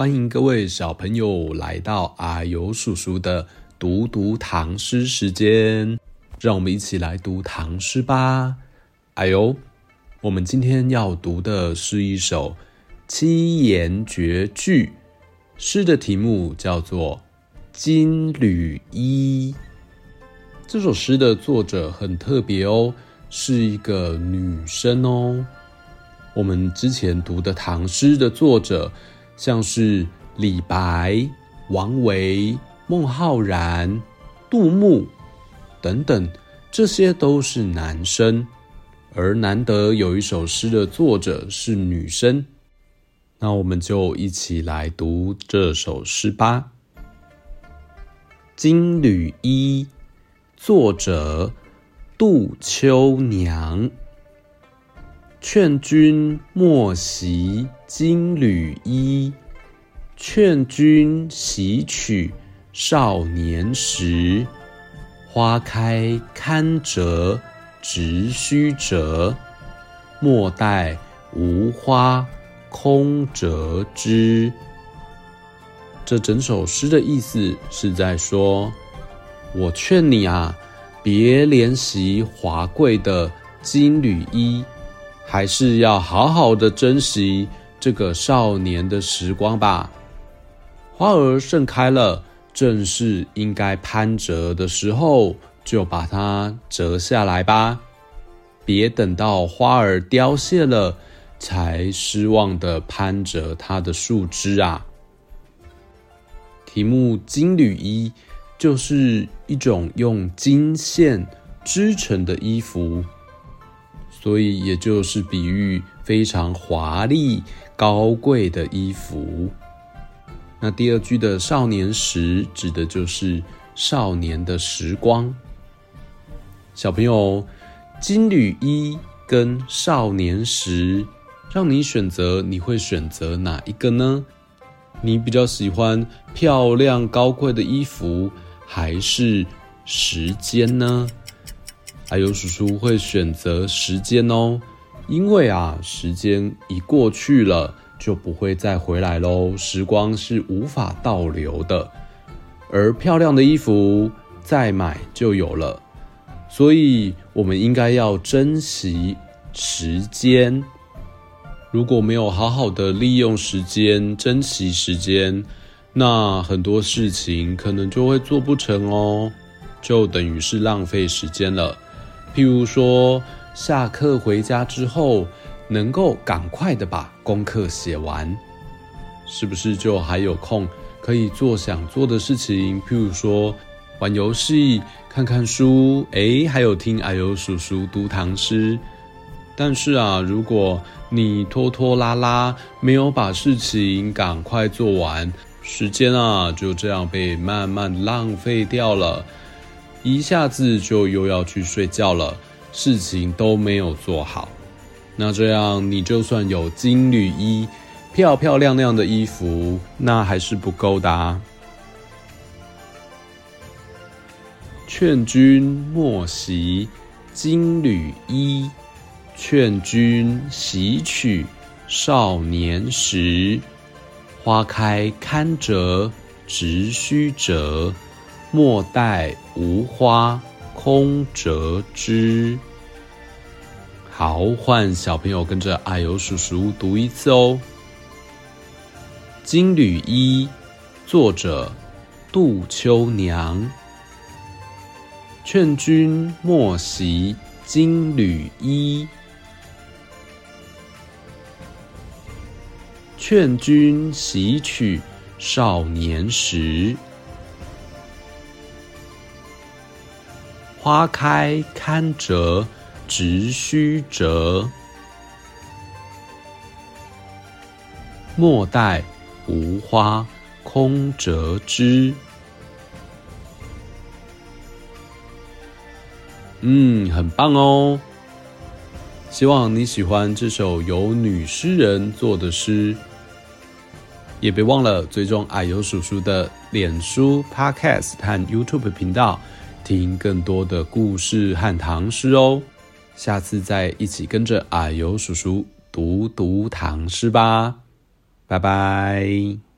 欢迎各位小朋友来到阿尤叔叔的读读唐诗时间，让我们一起来读唐诗吧。阿尤，我们今天要读的是一首七言绝句，诗的题目叫做《金缕衣》。这首诗的作者很特别哦，是一个女生哦。我们之前读的唐诗的作者。像是李白、王维、孟浩然、杜牧等等，这些都是男生，而难得有一首诗的作者是女生，那我们就一起来读这首诗吧。《金缕衣》作者杜秋娘。劝君莫惜金缕衣，劝君惜取少年时。花开堪折直须折，莫待无花空折枝。这整首诗的意思是在说，我劝你啊，别怜惜华贵的金缕衣。还是要好好的珍惜这个少年的时光吧。花儿盛开了，正是应该攀折的时候，就把它折下来吧。别等到花儿凋谢了，才失望的攀折它的树枝啊。题目“金缕衣”就是一种用金线织成的衣服。所以，也就是比喻非常华丽、高贵的衣服。那第二句的“少年时”指的就是少年的时光。小朋友，金缕衣跟少年时，让你选择，你会选择哪一个呢？你比较喜欢漂亮高贵的衣服，还是时间呢？还有叔叔会选择时间哦，因为啊，时间一过去了就不会再回来喽，时光是无法倒流的。而漂亮的衣服再买就有了，所以我们应该要珍惜时间。如果没有好好的利用时间，珍惜时间，那很多事情可能就会做不成哦，就等于是浪费时间了。譬如说，下课回家之后，能够赶快的把功课写完，是不是就还有空可以做想做的事情？譬如说，玩游戏、看看书，诶，还有听啊呦叔叔读唐诗。但是啊，如果你拖拖拉拉，没有把事情赶快做完，时间啊就这样被慢慢浪费掉了。一下子就又要去睡觉了，事情都没有做好。那这样你就算有金缕衣，漂漂亮亮的衣服，那还是不够的啊。劝君莫惜金缕衣，劝君惜取少年时。花开堪折直须折。莫待无花空折枝。好，换小朋友跟着阿尤叔叔读一次哦。《金缕衣》作者杜秋娘。劝君莫惜金缕衣，劝君惜取少年时。花开堪折直须折，莫待无花空折枝。嗯，很棒哦！希望你喜欢这首由女诗人做的诗，也别忘了追踪啊呦叔叔的脸书、Podcast 和 YouTube 频道。听更多的故事和唐诗哦，下次再一起跟着阿尤叔叔读读唐诗吧，拜拜。